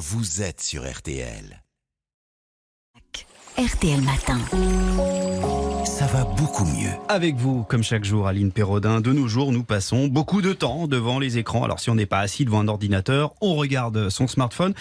vous êtes sur RTL. RTL Matin. Ça va beaucoup mieux. Avec vous, comme chaque jour, Aline Perraudin, de nos jours, nous passons beaucoup de temps devant les écrans. Alors, si on n'est pas assis devant un ordinateur, on regarde son smartphone.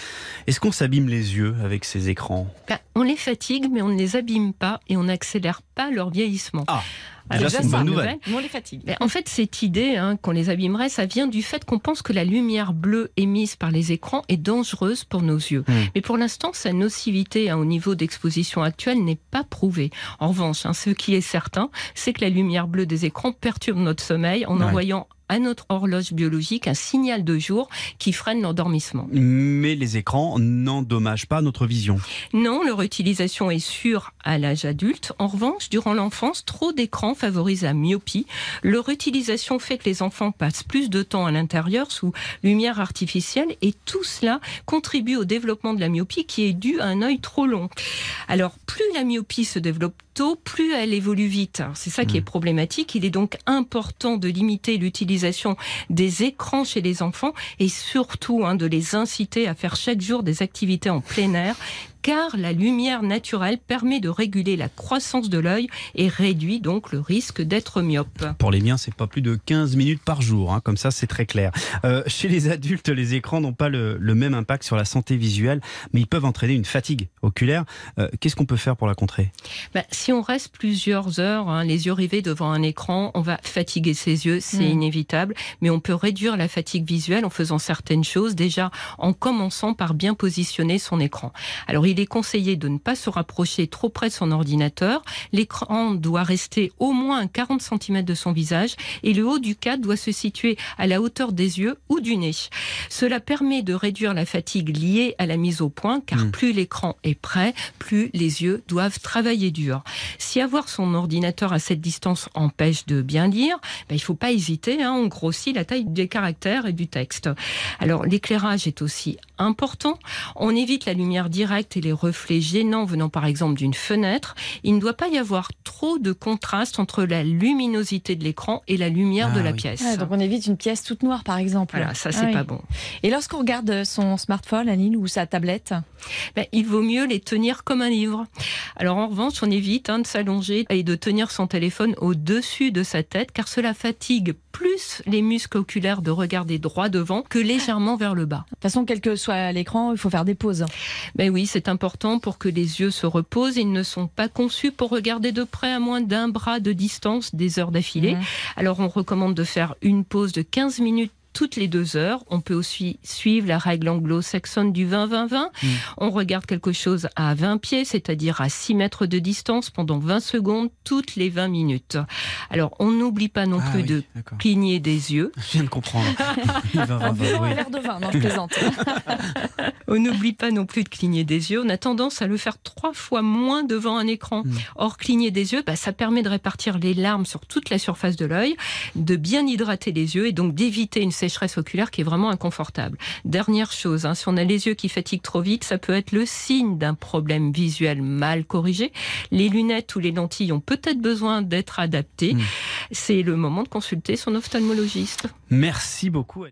Est-ce qu'on s'abîme les yeux avec ces écrans? Ben, on les fatigue, mais on ne les abîme pas et on n'accélère pas leur vieillissement. Ah, Alors, déjà, c'est une ça, bonne nouvelle. nouvelle. Mais on les fatigue. Mais en fait, cette idée hein, qu'on les abîmerait, ça vient du fait qu'on pense que la lumière bleue émise par les écrans est dangereuse pour nos yeux. Hmm. Mais pour l'instant, sa nocivité hein, au niveau d'exposition actuelle n'est pas prouvée. En revanche, hein, ce qui est certain, c'est que la lumière bleue des écrans perturbe notre sommeil en Ouais. envoyant à notre horloge biologique un signal de jour qui freine l'endormissement. Mais les écrans n'endommagent pas notre vision. Non, leur utilisation est sûre à l'âge adulte. En revanche, durant l'enfance, trop d'écrans favorisent la myopie. Leur utilisation fait que les enfants passent plus de temps à l'intérieur sous lumière artificielle et tout cela contribue au développement de la myopie qui est due à un œil trop long. Alors, plus la myopie se développe tôt, plus elle évolue vite. C'est ça qui est problématique. Il est donc important de limiter l'utilisation des écrans chez les enfants et surtout hein, de les inciter à faire chaque jour des activités en plein air car la lumière naturelle permet de réguler la croissance de l'œil et réduit donc le risque d'être myope. Pour les miens, c'est pas plus de 15 minutes par jour. hein, comme ça, c'est très clair. Euh, chez les adultes, les écrans n'ont pas le, le même impact sur la santé visuelle, mais ils peuvent entraîner une fatigue oculaire. Euh, Qu'est-ce qu'on peut faire pour la contrer? Ben, si on reste plusieurs heures, hein, les yeux rivés devant un écran, on va fatiguer ses yeux, c'est Mm. inévitable, mais on peut réduire la fatigue visuelle en faisant certaines choses, déjà en commençant par bien positionner son écran. Alors il est conseillé de ne pas se rapprocher trop près de son ordinateur, l'écran doit rester au moins à 40 cm de son visage et le haut du cadre doit se situer à la hauteur des yeux ou du nez. Cela permet de réduire la fatigue liée à la mise au point, car Mm. plus l'écran est prêt, plus les yeux doivent travailler dur. Si avoir son ordinateur à cette distance empêche de bien lire, ben, il ne faut pas hésiter, hein, on grossit la taille des caractères et du texte. Alors l'éclairage est aussi important. On évite la lumière directe et les reflets gênants venant par exemple d'une fenêtre. Il ne doit pas y avoir trop de contraste entre la luminosité de l'écran et la lumière Ah de la oui. pièce. Ah, donc on évite une pièce toute noire, par exemple. Voilà, ça c'est Ah oui. pas bon. Et lorsqu'on regarde son smartphone, Aline, ou sa tablette, Ben, il vaut mieux les tenir comme un livre. Alors en revanche, on évite hein, de s'allonger et de tenir son téléphone au-dessus de sa tête, car cela fatigue plus les muscles oculaires de regarder droit devant que légèrement vers le bas. de toute façon, quel que soit l'écran, il faut faire des pauses. Ben oui, c'est important pour que les yeux se reposent. Ils ne sont pas conçus pour regarder de près à moins d'un bras de distance des heures d'affilée. Mhm. Alors on recommande de faire une pause de 15 minutes toutes les deux heures. On peut aussi suivre la règle anglo-saxonne du 20-20-20. Mm. On regarde quelque chose à 20 pieds, c'est-à-dire à 6 mètres de distance pendant 20 secondes toutes les 20 minutes. Alors on n'oublie pas non Ah plus oui, de cligner des yeux. Je viens de comprendre. Oui. de vin, non, je plaisante. On n'oublie pas non plus de cligner des yeux. On a tendance à le faire trois fois moins devant un écran. Mm. Or, cligner des yeux, bah, ça permet de répartir les larmes sur toute la surface de l'œil, de bien hydrater les yeux et donc d'éviter une sécheresse oculaire qui est vraiment inconfortable. Dernière chose, hein, si on a les yeux qui fatiguent trop vite, ça peut être le signe d'un problème visuel mal corrigé. Les lunettes ou les lentilles ont peut-être besoin d'être adaptées. Mm. C'est le moment de consulter son ophtalmologiste. Merci beaucoup.